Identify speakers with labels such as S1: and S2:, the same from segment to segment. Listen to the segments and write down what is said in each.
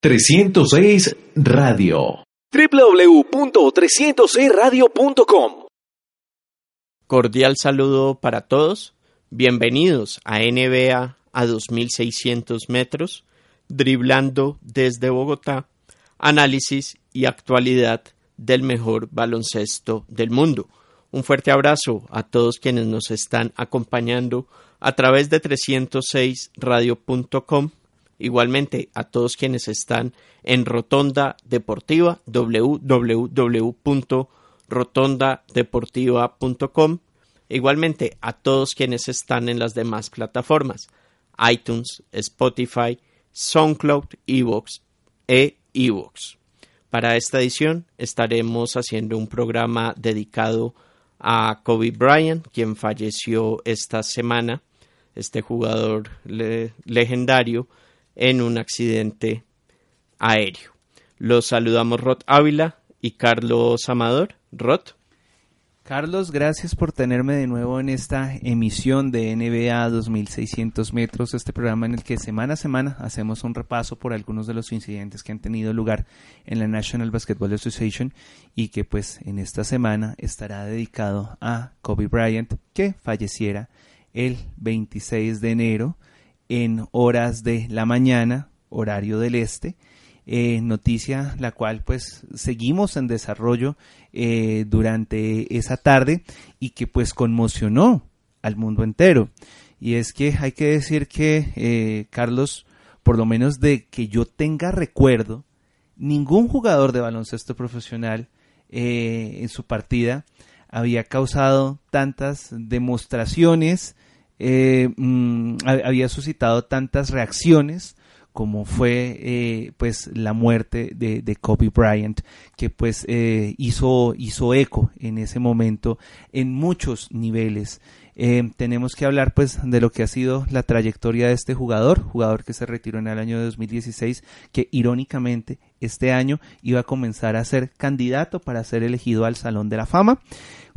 S1: 306 Radio.
S2: www.306radio.com
S3: Cordial saludo para todos. Bienvenidos a NBA a 2600 metros, driblando desde Bogotá, análisis y actualidad del mejor baloncesto del mundo. Un fuerte abrazo a todos quienes nos están acompañando a través de 306radio.com Igualmente a todos quienes están en Rotonda Deportiva, www.rotondadeportiva.com. Igualmente a todos quienes están en las demás plataformas, iTunes, Spotify, SoundCloud, Evox e Evox. Para esta edición estaremos haciendo un programa dedicado a Kobe Bryant, quien falleció esta semana, este jugador legendario en un accidente aéreo. Los saludamos Rod Ávila y Carlos Amador. Rod.
S4: Carlos, gracias por tenerme de nuevo en esta emisión de NBA 2600 metros, este programa en el que semana a semana hacemos un repaso por algunos de los incidentes que han tenido lugar en la National Basketball Association y que pues en esta semana estará dedicado a Kobe Bryant que falleciera el 26 de enero en horas de la mañana, horario del este. Eh, noticia la cual pues seguimos en desarrollo eh, durante esa tarde y que pues conmocionó al mundo entero. Y es que hay que decir que eh, Carlos, por lo menos de que yo tenga recuerdo, ningún jugador de baloncesto profesional en su partida había causado tantas demostraciones eh, mm, había suscitado tantas reacciones como fue eh, pues la muerte de, Kobe Bryant que pues eh, hizo hizo eco en ese momento en muchos niveles. Tenemos que hablar pues de lo que ha sido la trayectoria de este jugador, jugador que se retiró en el año 2016, que irónicamente este año iba a comenzar a ser candidato para ser elegido al Salón de la Fama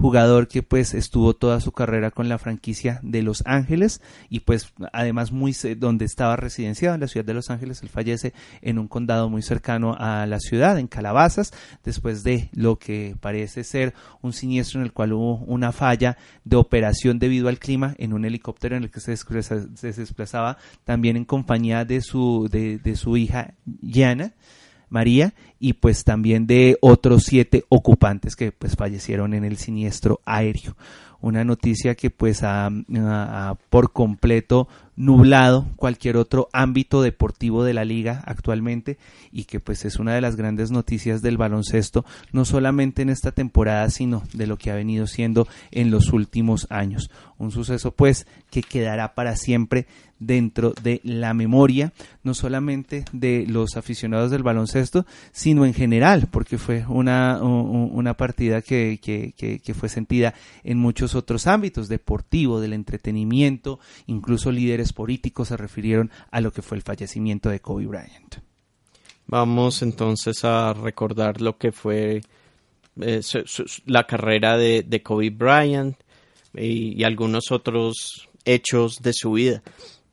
S4: jugador que pues estuvo toda su carrera con la franquicia de Los Ángeles y pues además muy donde estaba residenciado en la ciudad de Los Ángeles, él fallece en un condado muy cercano a la ciudad, en Calabazas, después de lo que parece ser un siniestro en el cual hubo una falla de operación debido al clima en un helicóptero en el que se, desplazaba también en compañía de su, de, de su hija Yana María y pues también de otros siete ocupantes que pues fallecieron en el siniestro aéreo. Una noticia que pues ha, por completo nublado cualquier otro ámbito deportivo de la liga actualmente y que pues es una de las grandes noticias del baloncesto no solamente en esta temporada sino de lo que ha venido siendo en los últimos años un suceso pues que quedará para siempre dentro de la memoria, no solamente de los aficionados del baloncesto, sino en general, porque fue una, una partida que, que, fue sentida en muchos otros ámbitos, deportivo, del entretenimiento, incluso líderes políticos se refirieron a lo que fue el fallecimiento de Kobe Bryant.
S3: Vamos entonces a recordar lo que fue eh, la carrera de, Kobe Bryant y, algunos otros hechos de su vida,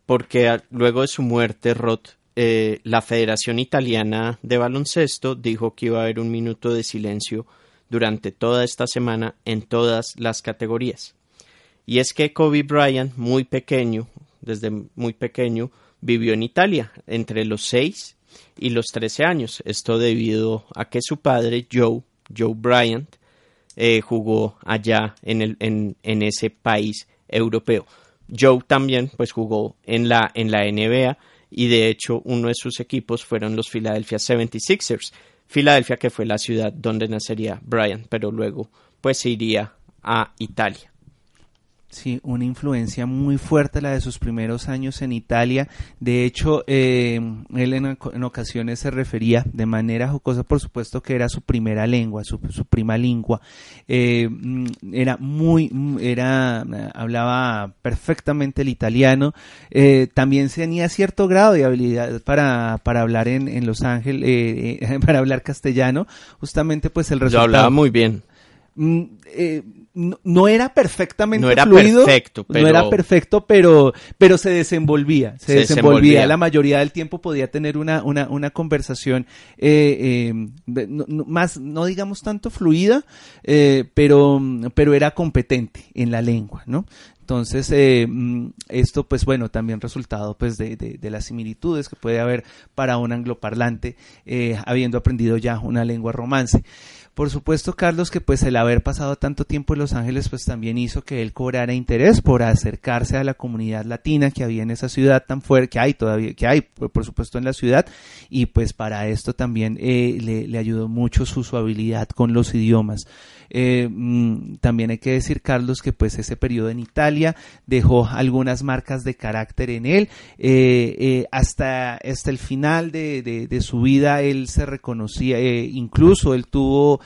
S3: porque luego de su muerte, Roth, eh, la Federación Italiana de Baloncesto dijo que iba a haber un minuto de silencio durante toda esta semana en todas las categorías. Y es que Kobe Bryant, muy pequeño, desde muy pequeño, vivió en Italia entre los 6 y los 13 años. Esto debido a que su padre, Joe, Joe Bryant, eh, jugó allá en, ese país europeo. Joe también pues jugó en la, en la NBA y de hecho uno de sus equipos fueron los Philadelphia 76ers. Filadelfia que fue la ciudad donde nacería Bryant, pero luego pues iría a Italia.
S4: Sí, una influencia muy fuerte la de sus primeros años en Italia. De hecho, eh, él en, ocasiones se refería de manera jocosa, por supuesto, que era su primera lengua, su, prima lengua. Eh, mm, era muy, mm, era, hablaba perfectamente el italiano. Eh, también tenía cierto grado de habilidad para, para hablar en, en Los Ángeles, para hablar castellano. Justamente, pues el resultado.
S3: Yo hablaba muy bien.
S4: Mm, no, era perfectamente
S3: no era
S4: fluido,
S3: perfecto, pero...
S4: no era perfecto, pero, pero se desenvolvía, se, desenvolvía. La mayoría del tiempo podía tener una, una, una conversación eh, eh, más, no digamos tanto fluida, eh, pero, pero era competente en la lengua, ¿no? Entonces, eh, mm, esto, pues bueno, también resultado pues de, de, las similitudes que puede haber para un angloparlante eh, habiendo aprendido ya una lengua romance. Por supuesto, Carlos, que pues el haber pasado tanto tiempo en Los Ángeles, pues también hizo que él cobrara interés por acercarse a la comunidad latina que había en esa ciudad tan fuerte, que hay todavía, que hay, por supuesto, en la ciudad, y pues para esto también eh, le, ayudó mucho su, su habilidad con los idiomas. Eh, mm, también hay que decir, Carlos, que pues ese periodo en Italia dejó algunas marcas de carácter en él. Eh, eh, hasta, hasta el final de, de, su vida él se reconocía, incluso él tuvo,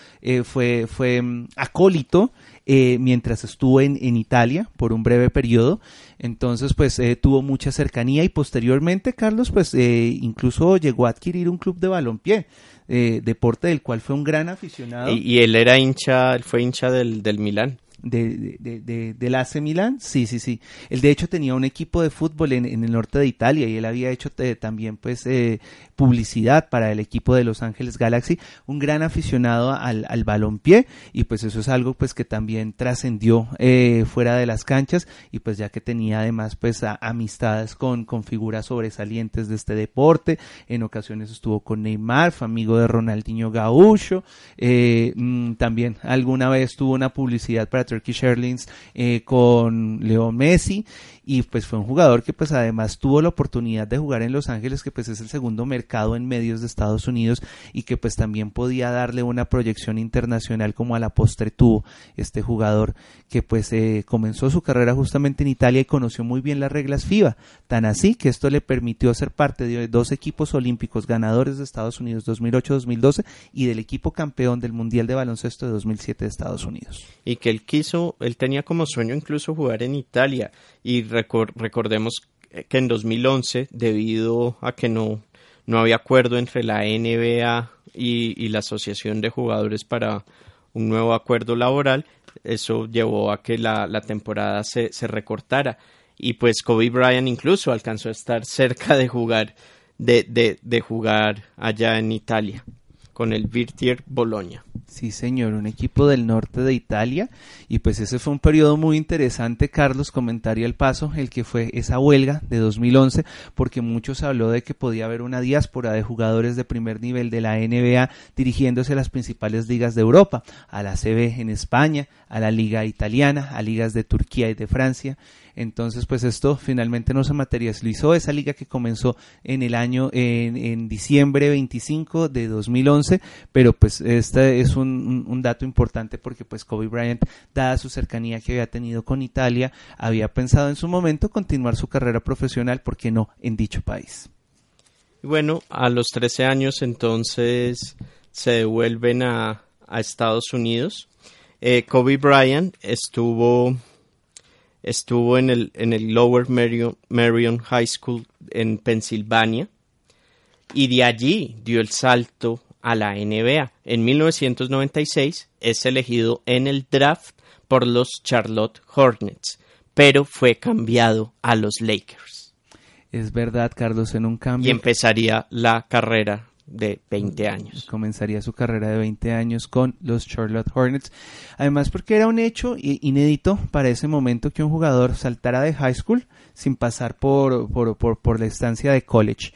S4: fue, fue mm, acólito. mientras estuvo en, en, Italia por un breve periodo. Entonces, pues tuvo mucha cercanía y posteriormente, Carlos, pues incluso llegó a adquirir un club de balompié. Eh, deporte del cual fue un gran aficionado.
S3: Y, él era hincha, él fue hincha del, del Milán
S4: de, de, de, del AC Milan, sí, sí, sí. Él de hecho tenía un equipo de fútbol en, en el norte de Italia y él había hecho eh, también pues eh, publicidad para el equipo de Los Ángeles Galaxy, un gran aficionado al, al balompié y pues eso es algo pues que también trascendió eh, fuera de las canchas y pues ya que tenía además pues amistades con, con figuras sobresalientes de este deporte, en ocasiones estuvo con Neymar, fue amigo de Ronaldinho Gaúcho, mm, también alguna vez tuvo una publicidad para Turkish Airlines eh, con Leo Messi y pues fue un jugador que pues además tuvo la oportunidad de jugar en Los Ángeles que pues es el segundo mercado en medios de Estados Unidos y que pues también podía darle una proyección internacional como a la postre tuvo este jugador que pues eh, comenzó su carrera justamente en Italia y conoció muy bien las reglas FIBA, tan así que esto le permitió ser parte de dos equipos olímpicos ganadores de Estados Unidos 2008-2012 y del equipo campeón del Mundial de Baloncesto de 2007 de Estados Unidos.
S3: Y que él quiso, él tenía como sueño incluso jugar en Italia y recordemos que en 2011, debido a que no, no había acuerdo entre la NBA y, la Asociación de Jugadores para un nuevo acuerdo laboral, eso llevó a que la, temporada se, recortara. Y pues Kobe Bryant incluso alcanzó a estar cerca de jugar, de, de jugar allá en Italia con el Virtier Bologna.
S4: Sí, señor, un equipo del norte de Italia. Y pues ese fue un periodo muy interesante, Carlos, comentario al paso, el que fue esa huelga de 2011, porque muchos habló de que podía haber una diáspora de jugadores de primer nivel de la NBA dirigiéndose a las principales ligas de Europa, a la CB en España, a la Liga Italiana, a ligas de Turquía y de Francia. Entonces, pues esto finalmente no se materializó. Esa liga que comenzó en el año, en, en diciembre 25 de 2011, pero pues este es un, un, dato importante porque pues Kobe Bryant, dada su cercanía que había tenido con Italia, había pensado en su momento continuar su carrera profesional, ¿por qué no?, en dicho país.
S3: Bueno, a los 13 años entonces se devuelven a, a Estados Unidos. Eh, Kobe Bryant estuvo estuvo en el, en el Lower Marion, High School en Pensilvania y de allí dio el salto a la NBA. En 1996 es elegido en el draft por los Charlotte Hornets, pero fue cambiado a los Lakers.
S4: Es verdad, Carlos, en un cambio.
S3: Y empezaría la carrera de 20 años.
S4: Comenzaría su carrera de 20 años con los Charlotte Hornets. Además porque era un hecho inédito para ese momento que un jugador saltara de high school sin pasar por, por, por, por la estancia de college.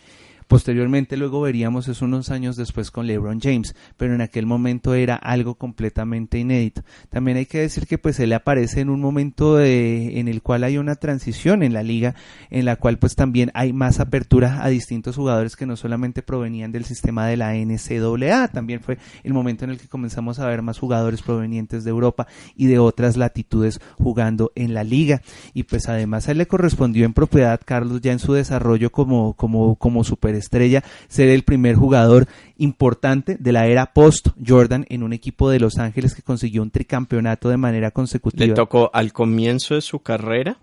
S4: Posteriormente luego veríamos eso unos años después con LeBron James, pero en aquel momento era algo completamente inédito. También hay que decir que pues él aparece en un momento de, en el cual hay una transición en la liga, en la cual pues también hay más apertura a distintos jugadores que no solamente provenían del sistema de la NCAA, también fue el momento en el que comenzamos a ver más jugadores provenientes de Europa y de otras latitudes jugando en la liga. Y pues además a él le correspondió en propiedad Carlos ya en su desarrollo como, como, como super estrella, ser el primer jugador importante de la era post Jordan en un equipo de Los Ángeles que consiguió un tricampeonato de manera consecutiva.
S3: Le tocó al comienzo de su carrera,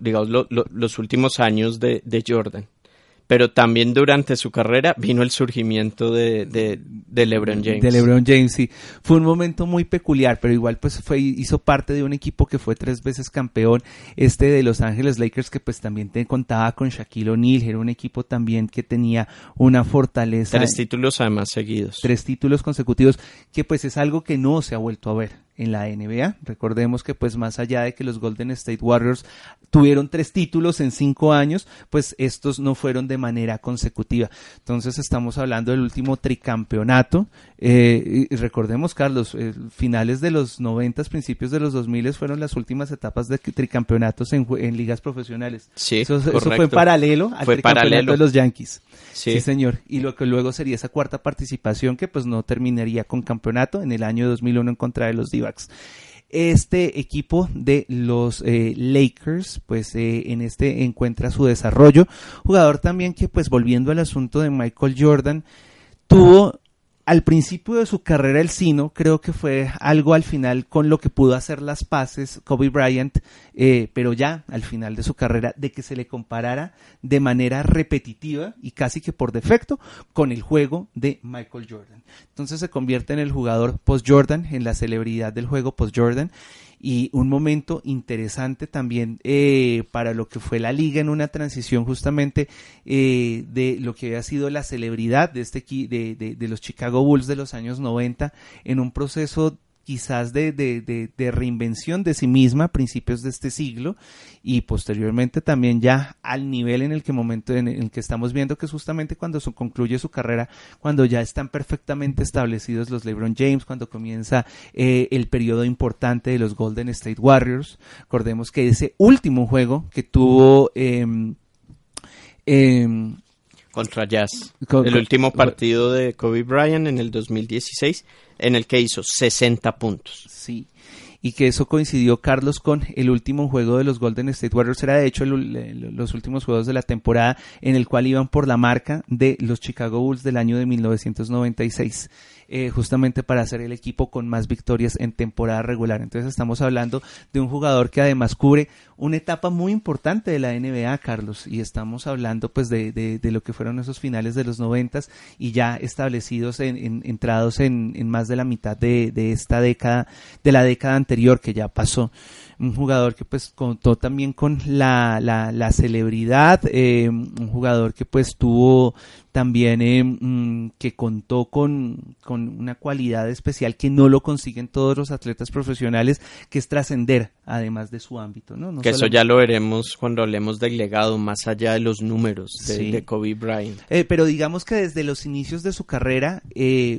S3: digamos, los últimos años de, Jordan pero también durante su carrera vino el surgimiento de, de, LeBron James.
S4: De LeBron James, sí. Fue un momento muy peculiar, pero igual pues fue, hizo parte de un equipo que fue tres veces campeón, este de Los Ángeles Lakers, que pues también te contaba con Shaquille O'Neal, era un equipo también que tenía una fortaleza.
S3: Tres títulos además seguidos.
S4: Tres títulos consecutivos, que pues es algo que no se ha vuelto a ver en la NBA. Recordemos que pues más allá de que los Golden State Warriors tuvieron tres títulos en cinco años, pues estos no fueron de manera consecutiva. Entonces estamos hablando del último tricampeonato. Eh, y recordemos, Carlos, eh, finales de los noventas, principios de los dos miles fueron las últimas etapas de tricampeonatos en, ligas profesionales.
S3: Sí,
S4: eso, fue en paralelo al
S3: fue
S4: tricampeonato de los Yankees.
S3: Sí.
S4: sí. señor. Y lo que luego sería esa cuarta participación que pues no terminaría con campeonato en el año 2001 en contra de los este equipo de los eh, Lakers, pues eh, en este encuentra su desarrollo. Jugador también que, pues volviendo al asunto de Michael Jordan, tuvo al principio de su carrera el Sino, creo que fue algo al final con lo que pudo hacer las paces Kobe Bryant, eh, pero ya al final de su carrera, de que se le comparara de manera repetitiva y casi que por defecto con el juego de Michael Jordan. Entonces se convierte en el jugador post-Jordan, en la celebridad del juego post-Jordan y un momento interesante también eh, para lo que fue la liga en una transición justamente eh, de lo que había sido la celebridad de este de, de, de los Chicago Bulls de los años 90 en un proceso quizás de, reinvención de sí misma a principios de este siglo y posteriormente también ya al nivel en el que momento en el que estamos viendo que es justamente cuando su, concluye su carrera, cuando ya están perfectamente establecidos los LeBron James, cuando comienza eh, el periodo importante de los Golden State Warriors. Recordemos que ese último juego que tuvo eh,
S3: contra Jazz. el último partido de Kobe Bryant en el 2016 en el que hizo 60 puntos.
S4: Sí. Y que eso coincidió, Carlos, con el último juego de los Golden State Warriors. Era de hecho los últimos juegos de la temporada en el cual iban por la marca de los Chicago Bulls del año de 1996. Eh, justamente para ser el equipo con más victorias en temporada regular. Entonces estamos hablando de un jugador que además cubre una etapa muy importante de la NBA, Carlos, y estamos hablando pues de, de, lo que fueron esos finales de los noventas y ya establecidos en, entrados en, en, más de la mitad de, de esta década, de la década anterior que ya pasó un jugador que pues contó también con la, la, la celebridad, eh, un jugador que pues tuvo también eh, mm, que contó con, con, una cualidad especial que no lo consiguen todos los atletas profesionales, que es trascender además de su ámbito. ¿no?
S3: que eso ya lo veremos cuando hablemos del legado, más allá de los números de, Kobe Bryant.
S4: Eh, pero digamos que desde los inicios de su carrera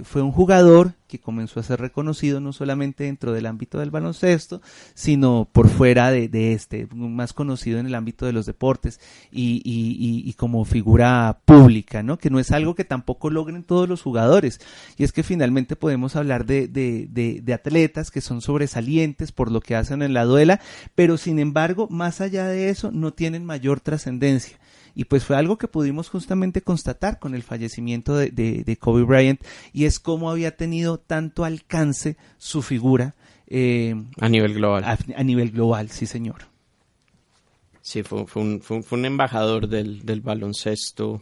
S4: fue un jugador que comenzó a ser reconocido no solamente dentro del ámbito del baloncesto, sino por fuera de, este, más conocido en el ámbito de los deportes y, como figura pública, ¿no? Que no es algo que tampoco logren todos los jugadores. Y es que finalmente podemos hablar de, de, de, de atletas que son sobresalientes por lo que hacen en la duela, pero sin embargo, más allá de eso, no tienen mayor trascendencia y pues fue algo que pudimos justamente constatar con el fallecimiento de, de, Kobe Bryant y es cómo había tenido tanto alcance su figura eh,
S3: a nivel global.
S4: A, nivel global, sí señor.
S3: Sí, fue, fue, un, fue, un, embajador del, del baloncesto.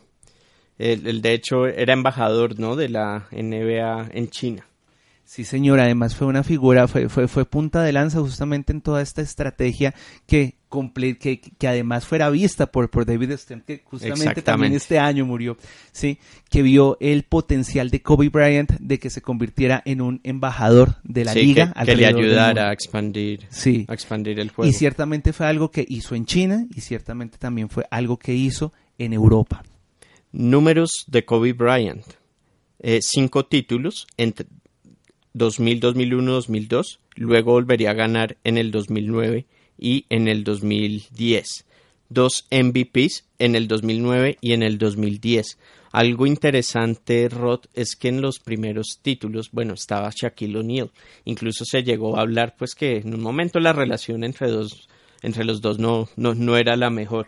S3: El, de hecho era embajador ¿no? de la NBA en China.
S4: Sí, señor, además fue una figura, fue, fue, fue punta de lanza justamente en toda esta estrategia que que, que, además fuera vista por, por David Stern, que justamente también este año murió, sí, que vio el potencial de Kobe Bryant de que se convirtiera en un embajador de la liga.
S3: Que, que le ayudara a expandir,
S4: sí.
S3: a expandir el juego.
S4: Y ciertamente fue algo que hizo en China y ciertamente también fue algo que hizo en Europa.
S3: Números de Kobe Bryant. Eh, cinco títulos entre 2000, 2001, 2002. Luego volvería a ganar en el 2009 y en el 2010. Dos MVPs en el 2009 y en el 2010. Algo interesante, Rod, es que en los primeros títulos, bueno, estaba Shaquille O'Neal. Incluso se llegó a hablar, pues, que en un momento la relación entre, dos, entre los dos no, no, no era la mejor.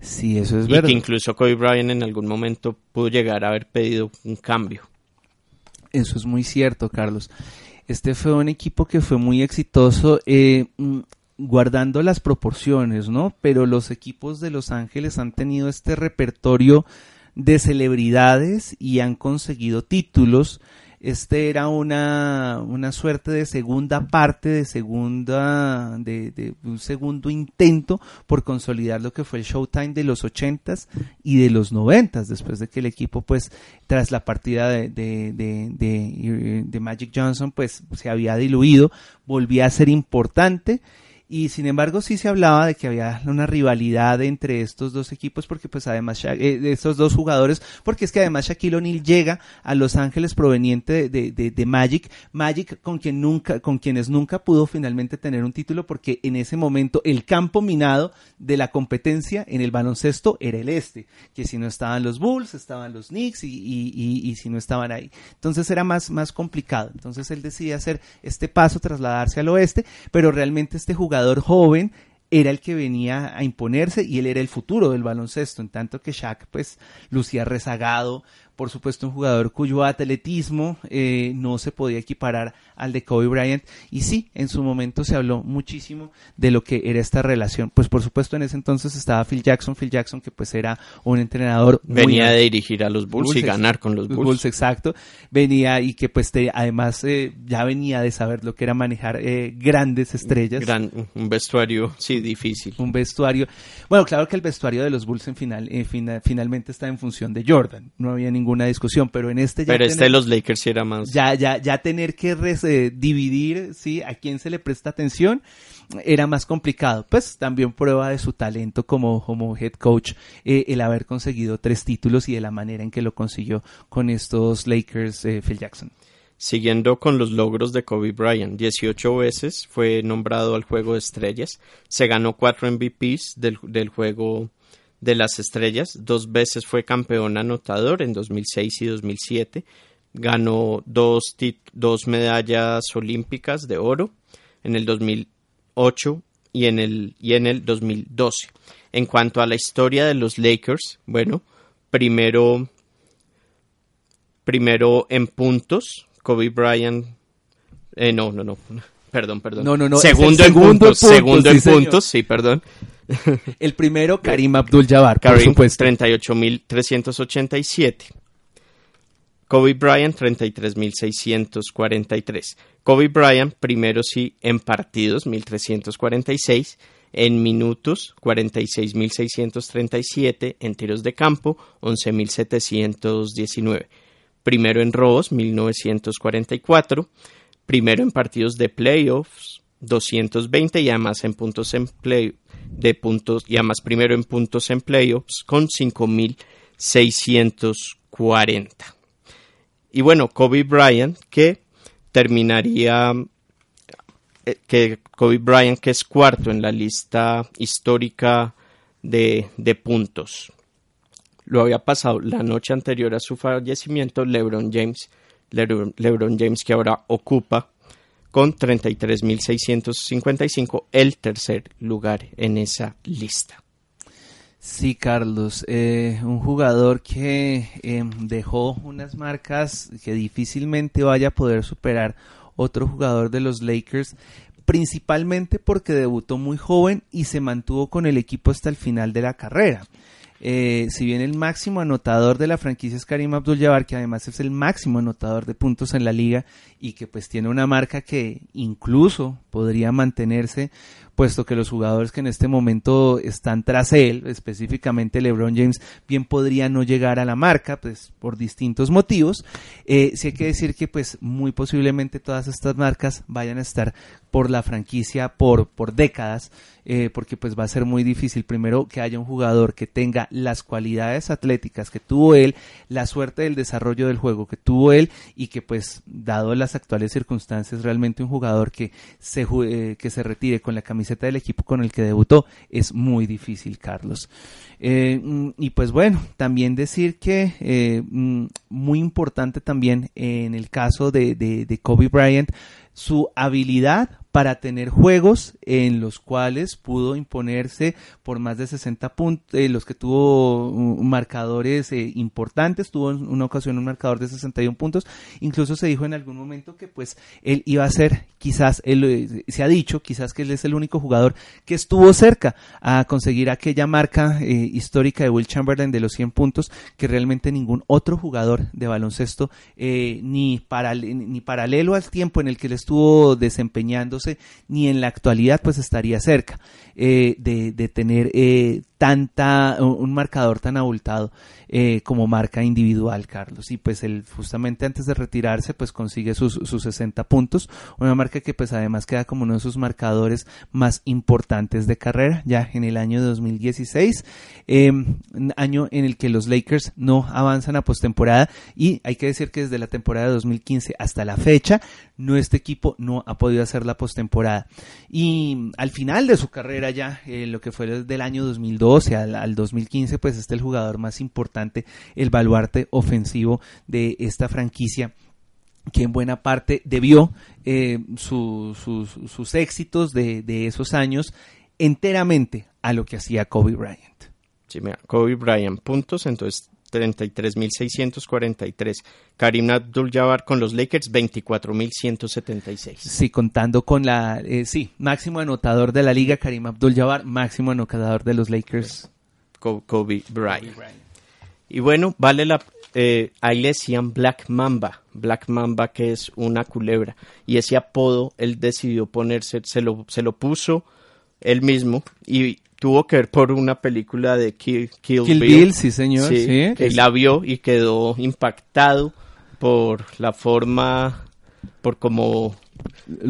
S4: Sí, eso es
S3: y
S4: verdad.
S3: que incluso Kobe Bryant en algún momento pudo llegar a haber pedido un cambio.
S4: Eso es muy cierto, Carlos. Este fue un equipo que fue muy exitoso. Eh, mm, guardando las proporciones, ¿no? Pero los equipos de Los Ángeles han tenido este repertorio de celebridades y han conseguido títulos este era una, una suerte de segunda parte, de segunda, de, de, un segundo intento por consolidar lo que fue el Showtime de los ochentas y de los noventas, después de que el equipo, pues, tras la partida de, de, de, de Magic Johnson, pues, se había diluido, volvía a ser importante y sin embargo sí se hablaba de que había una rivalidad entre estos dos equipos porque pues además eh, estos dos jugadores porque es que además Shaquille O'Neal llega a Los Ángeles proveniente de, de, de, Magic. Magic con quien nunca con quienes nunca pudo finalmente tener un título porque en ese momento el campo minado de la competencia en el baloncesto era el este que si no estaban los Bulls estaban los Knicks y, y, y, y si no estaban ahí. Entonces era más más complicado. Entonces él decide hacer este paso trasladarse al oeste pero realmente este jugador joven era el que venía a imponerse y él era el futuro del baloncesto, en tanto que Shaq pues lucía rezagado, por supuesto un jugador cuyo atletismo eh, no se podía equiparar al de Kobe Bryant. Y sí, en su momento se habló muchísimo de lo que era esta relación, pues por supuesto en ese entonces estaba Phil Jackson, Phil Jackson que pues era un entrenador
S3: venía de dirigir a los Bulls, y ganar con los Bulls.
S4: exacto, venía y que pues además eh, ya venía de saber lo que era manejar eh, grandes estrellas,
S3: Gran, un vestuario sí difícil,
S4: un vestuario, bueno claro que el vestuario de los Bulls en final, finalmente está en función de Jordan, no había ningún ninguna discusión, pero en este
S3: ya Pero este de los Lakers sí era más.
S4: Ya, ya, ya tener que eh, dividir, sí, a quién se le presta atención era más complicado. Pues también prueba de su talento como, como head coach eh, el haber conseguido tres títulos y de la manera en que lo consiguió con estos Lakers, eh, Phil Jackson.
S3: Siguiendo con los logros de Kobe Bryant, 18 veces fue nombrado al Juego de Estrellas, se ganó cuatro MVPs del, del Juego de las Estrellas, dos veces fue campeón anotador en 2006 y 2007, ganó dos, dos medallas olímpicas de oro en el 2008 y en el, y en el 2012. En cuanto a la historia de los Lakers, bueno, primero, primero en puntos, Kobe Bryant, eh, no, no, no, perdón, perdón.
S4: No, no, no.
S3: Segundo, en puntos, segundo en puntos, sí, perdón.
S4: El primero, Karim Abdul-Jabbar, por supuesto.
S3: 38.387. Kobe Bryant, 33.643. Kobe Bryant, primero sí, en partidos, 1.346. En minutos, 46.637. En tiros de campo, 11.719. Primero en robos, 1.944. Primero en partidos de playoffs, 220 y además en puntos en play de puntos y además primero en puntos en playoffs con 5640. Y bueno, Kobe Bryant que terminaría eh, que Kobe Bryant que es cuarto en la lista histórica de, de puntos. Lo había pasado la noche anterior a su fallecimiento LeBron James, LeBron James que ahora ocupa con 33.655 el tercer lugar en esa lista.
S4: Sí, Carlos, eh, un jugador que em, dejó unas marcas que difícilmente vaya a poder superar otro jugador de los Lakers, principalmente porque debutó muy joven y se mantuvo con el equipo hasta el final de la carrera. Eh, si bien el máximo anotador de la franquicia es Karim Abdul-Jabbar, que además es el máximo anotador de puntos en la liga y que pues tiene una marca que incluso podría mantenerse puesto que los jugadores que en este momento están tras él, específicamente LeBron James, bien podría no llegar a la marca, pues por distintos motivos. Eh, sí hay que decir que pues muy posiblemente todas estas marcas vayan a estar por la franquicia por, por décadas, eh, porque pues va a ser muy difícil primero que haya un jugador que tenga las cualidades atléticas que tuvo él, la suerte del desarrollo del juego que tuvo él y que pues dado las actuales circunstancias realmente un jugador que se, eh, que se retire con la camiseta del equipo con el que debutó es muy difícil, Carlos. Eh, mm, y pues bueno, también decir que eh, mm, muy importante también en el caso de, de, Kobe Bryant, su habilidad para tener juegos en los cuales pudo imponerse por más de 60 puntos, eh, los que tuvo marcadores eh, importantes, tuvo en una ocasión un marcador de 61 puntos, incluso se dijo en algún momento que pues él iba a ser, quizás, él, eh, se ha dicho, quizás que él es el único jugador que estuvo cerca a conseguir aquella marca histórica de Will Chamberlain de los 100 puntos que realmente ningún otro jugador de baloncesto ni, para, ni paralelo al tiempo en el que él estuvo desempeñándose ni en la actualidad pues estaría cerca eh, de, tener eh, tanta, un marcador tan abultado eh, como marca individual, Carlos. Y pues él justamente antes de retirarse pues consigue sus, sus 60 puntos, una marca que pues además queda como uno de sus marcadores más importantes de carrera ya en el año 2016, eh, año en el que los Lakers no avanzan a postemporada y hay que decir que desde la temporada de 2015 hasta la fecha, no este equipo no ha podido hacer la postemporada. Y al final de su carrera ya, eh, lo que fue desde el año 2012, al, al 2015, pues este es el jugador más importante, el baluarte ofensivo de esta franquicia que en buena parte debió eh, sus éxitos de, de, esos años enteramente a lo que hacía Kobe Bryant.
S3: Sí, Kobe Bryant, puntos, entonces 33.643. Karim Abdul-Jabbar con los Lakers, 24.176.
S4: Sí, contando con la, eh, sí, máximo anotador de la liga, Karim Abdul-Jabbar, máximo anotador de los Lakers.
S3: Kobe Bryant. Y bueno, vale la, eh, ahí le decían Black Mamba, Black Mamba que es una culebra. Y ese apodo él decidió ponerse, se lo, se lo puso él mismo y tuvo que ver por una película de Kill,
S4: Bill. sí señor. Sí,
S3: que la vio y quedó impactado por la forma, por como,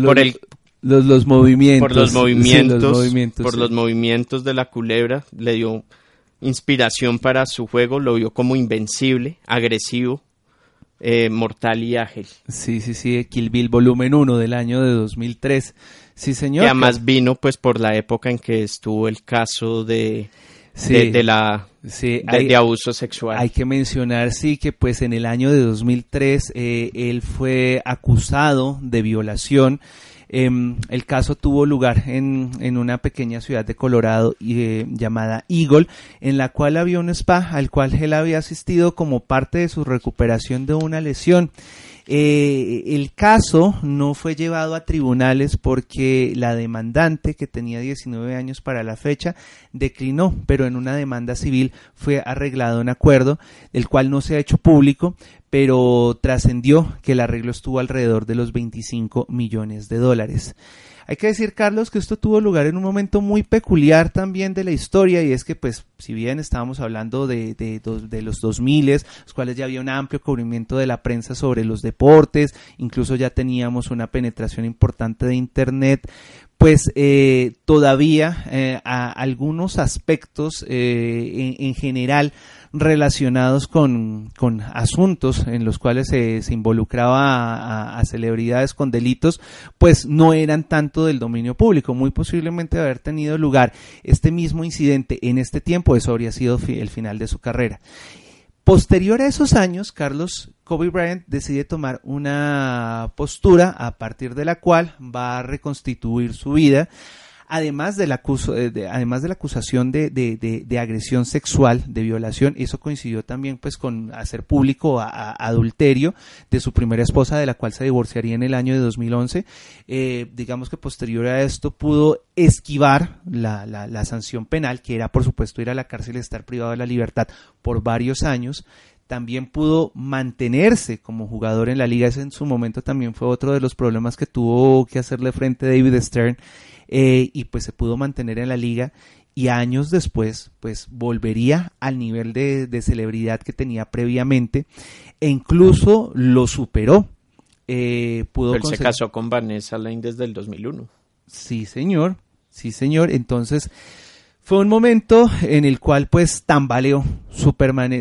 S4: por el los, los movimientos.
S3: Por los movimientos, por los movimientos de la culebra, le dio inspiración para su juego, lo vio como invencible, agresivo, eh, mortal y ágil.
S4: Sí, sí, sí, Kill Bill volumen 1 del año de 2003. Sí, señor.
S3: Que además vino pues por la época en que estuvo el caso de, de, la de, abuso sexual.
S4: Hay que mencionar, sí, que pues en el año de 2003 eh, él fue acusado de violación Em, el caso tuvo lugar en, en, una pequeña ciudad de Colorado eh, llamada Eagle, en la cual había un spa al cual él había asistido como parte de su recuperación de una lesión. Eh, el caso no fue llevado a tribunales porque la demandante, que tenía 19 años para la fecha, declinó, pero en una demanda civil fue arreglado un acuerdo, el cual no se ha hecho público, pero trascendió que el arreglo estuvo alrededor de los 25 millones de dólares. Hay que decir, Carlos, que esto tuvo lugar en un momento muy peculiar también de la historia y es que, pues, si bien estábamos hablando de, de, de los 2000, los cuales ya había un amplio cubrimiento de la prensa sobre los deportes, incluso ya teníamos una penetración importante de Internet, pues eh, todavía eh, a algunos aspectos eh, en, en, general relacionados con, con, asuntos en los cuales se, involucraba a, celebridades con delitos, pues no eran tanto del dominio público. Muy posiblemente haber tenido lugar este mismo incidente en este tiempo, eso habría sido el final de su carrera. Posterior a esos años, Carlos Kobe Bryant decide tomar una postura a partir de la cual va a reconstituir su vida además de la, eh, además de la acusación de, de, agresión sexual, de violación, eso coincidió también pues con hacer público adulterio de su primera esposa, de la cual se divorciaría en el año de 2011. Eh, digamos que posterior a esto pudo esquivar la, la, la sanción penal, que era por supuesto ir a la cárcel y estar privado de la libertad por varios años también pudo mantenerse como jugador en la liga. Ese en su momento también fue otro de los problemas que tuvo que hacerle frente a David Stern eh, y pues se pudo mantener en la liga y años después pues volvería al nivel de, celebridad que tenía previamente e incluso lo superó.
S3: Eh, pudo Él se casó con Vanessa Lane desde el 2001.
S4: Sí, señor. Sí, señor. Entonces, fue un momento en el cual pues tambaleó su,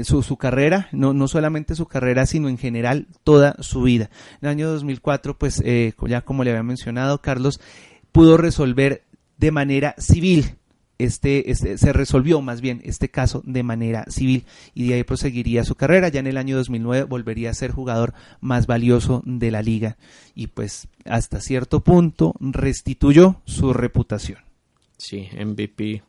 S4: su, su, carrera, no, no solamente su carrera, sino en general toda su vida. En el año 2004, pues eh, ya como le había mencionado, Carlos pudo resolver de manera civil este, este, se resolvió más bien este caso de manera civil y de ahí proseguiría su carrera. Ya en el año 2009 volvería a ser jugador más valioso de la liga y pues hasta cierto punto restituyó su reputación.
S3: Sí, MVP,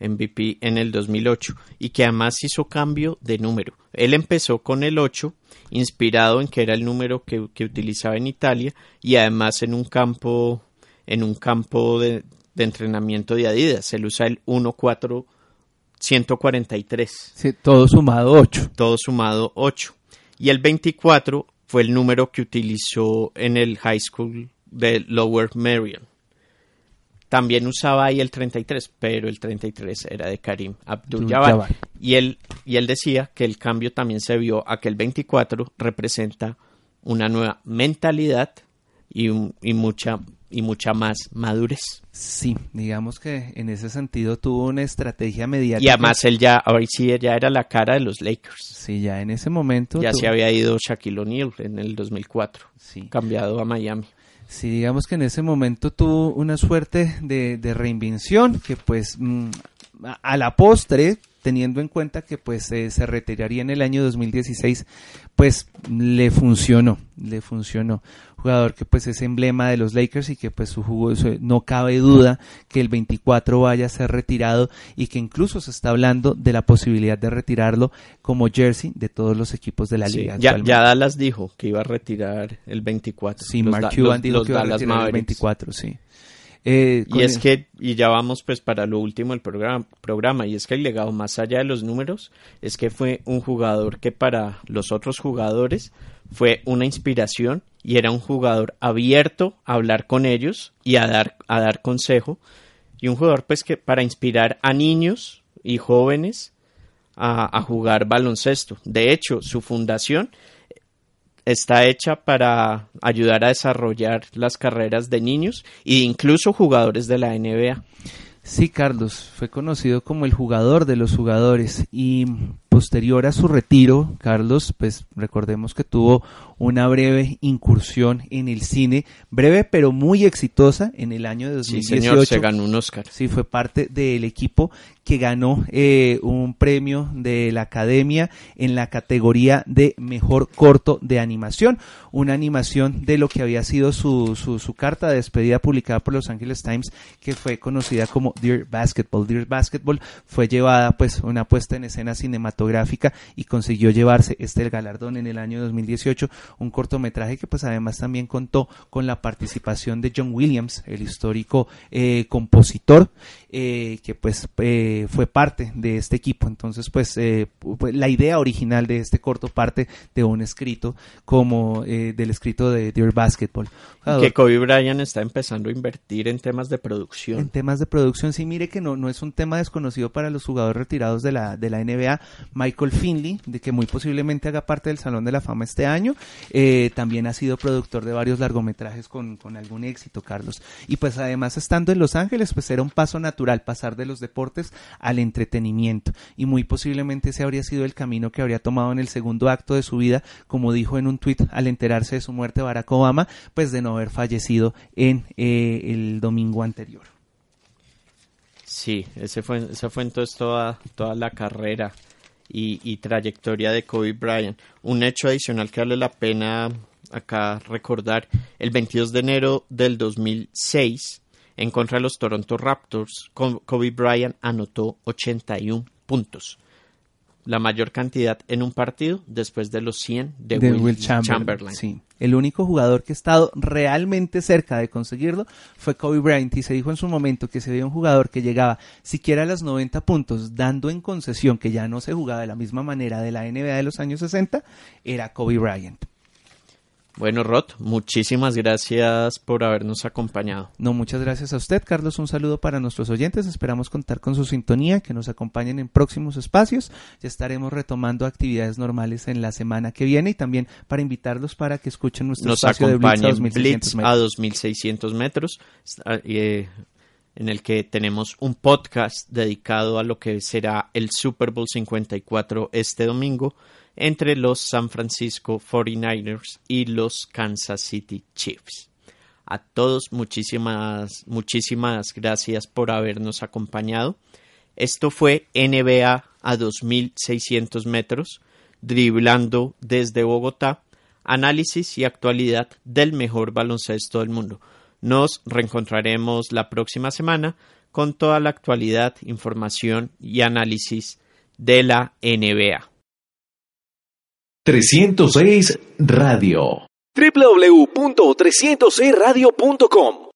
S3: MVP en el 2008 y que además hizo cambio de número. Él empezó con el 8, inspirado en que era el número que, que utilizaba en Italia y además en un campo en un campo de, de entrenamiento de Adidas. Él usa el 14143.
S4: Sí, todo sumado 8.
S3: Todo sumado 8. Y el 24 fue el número que utilizó en el high school de Lower Merion. También usaba ahí el 33, pero el 33 era de Karim Abdul-Jabbar. Y él, y él decía que el cambio también se vio a que el 24 representa una nueva mentalidad y, y mucha y mucha más madurez.
S4: Sí, digamos que en ese sentido tuvo una estrategia mediática.
S3: Y además él ya, ahora sí, ya era la cara de los Lakers.
S4: Sí, ya en ese momento.
S3: Ya se había ido Shaquille O'Neal en el 2004, sí. cambiado a Miami.
S4: Sí, digamos que en ese momento tuvo una suerte de, de reinvención que pues mm, a la postre teniendo en cuenta que pues eh, se retiraría en el año 2016, pues le funcionó, le funcionó. Jugador que pues es emblema de los Lakers y que pues su jugo, no cabe duda que el 24 vaya a ser retirado y que incluso se está hablando de la posibilidad de retirarlo como jersey de todos los equipos de la liga.
S3: Ya, ya, Dallas dijo que iba a retirar el 24.
S4: Sí, Mark Cuban dijo que iba a retirar el 24, sí.
S3: Eh, y es que, y ya vamos pues para lo último del programa, programa, y es que el legado más allá de los números es que fue un jugador que para los otros jugadores fue una inspiración y era un jugador abierto a hablar con ellos y a dar, a dar consejo y un jugador pues que para inspirar a niños y jóvenes a, a jugar baloncesto. De hecho, su fundación está hecha para ayudar a desarrollar las carreras de niños e incluso jugadores de la NBA.
S4: Sí, Carlos, fue conocido como el jugador de los jugadores y posterior a su retiro, Carlos, pues recordemos que tuvo una breve incursión en el cine, breve pero muy exitosa en el año de 2018. Sí, señor,
S3: se ganó un Oscar.
S4: Sí, fue parte del equipo que ganó eh, un premio de la Academia en la categoría de Mejor Corto de Animación, una animación de lo que había sido su, su, carta de despedida publicada por Los Angeles Times, que fue conocida como Dear Basketball. Dear Basketball fue llevada pues una puesta en escena cinematográfica y consiguió llevarse este galardón en el año 2018, un cortometraje que pues además también contó con la participación de John Williams, el histórico eh, compositor, eh, que pues eh, fue parte de este equipo. Entonces, pues, pues la idea original de este corto parte de un escrito como del escrito de Dear Basketball.
S3: Que Kobe Bryant está empezando a invertir en temas de producción.
S4: En temas de producción, sí, mire que no, no es un tema desconocido para los jugadores retirados de la, de la NBA. Michael Finley, de que muy posiblemente haga parte del Salón de la Fama este año, también ha sido productor de varios largometrajes con, con algún éxito, Carlos. Y pues además estando en Los Ángeles, pues era un paso natural pasar de los deportes al entretenimiento y muy posiblemente ese habría sido el camino que habría tomado en el segundo acto de su vida, como dijo en un tuit al enterarse de su muerte Barack Obama, pues de no haber fallecido en eh, el domingo anterior.
S3: Sí, ese fue, esa fue entonces toda, toda la carrera y, trayectoria de Kobe Bryant. Un hecho adicional que vale la pena acá recordar, el 22 de enero del 2006, en contra de los Toronto Raptors, Kobe Bryant anotó 81 puntos, la mayor cantidad en un partido después de los 100 de, Will, Chamberlain.
S4: Sí. El único jugador que ha estado realmente cerca de conseguirlo fue Kobe Bryant y se dijo en su momento que se veía un jugador que llegaba siquiera a los 90 puntos, dando en concesión que ya no se jugaba de la misma manera de la NBA de los años 60, era Kobe Bryant.
S3: Bueno, Rod, muchísimas gracias por habernos acompañado.
S4: No, muchas gracias a usted, Carlos. Un saludo para nuestros oyentes. Esperamos contar con su sintonía, que nos acompañen en próximos espacios. Ya estaremos retomando actividades normales en la semana que viene y también para invitarlos para que escuchen nuestro espacio de Blitz a 2600
S3: metros. A 2600 metros eh, en el que tenemos un podcast dedicado a lo que será el Super Bowl 54 este domingo entre los San Francisco 49ers y los Kansas City Chiefs. A todos muchísimas, muchísimas gracias por habernos acompañado. Esto fue NBA a 2.600 metros, driblando desde Bogotá, análisis y actualidad del mejor baloncesto del mundo. Nos reencontraremos la próxima semana con toda la actualidad, información y análisis de la NBA.
S1: 306 Radio. www.306radio.com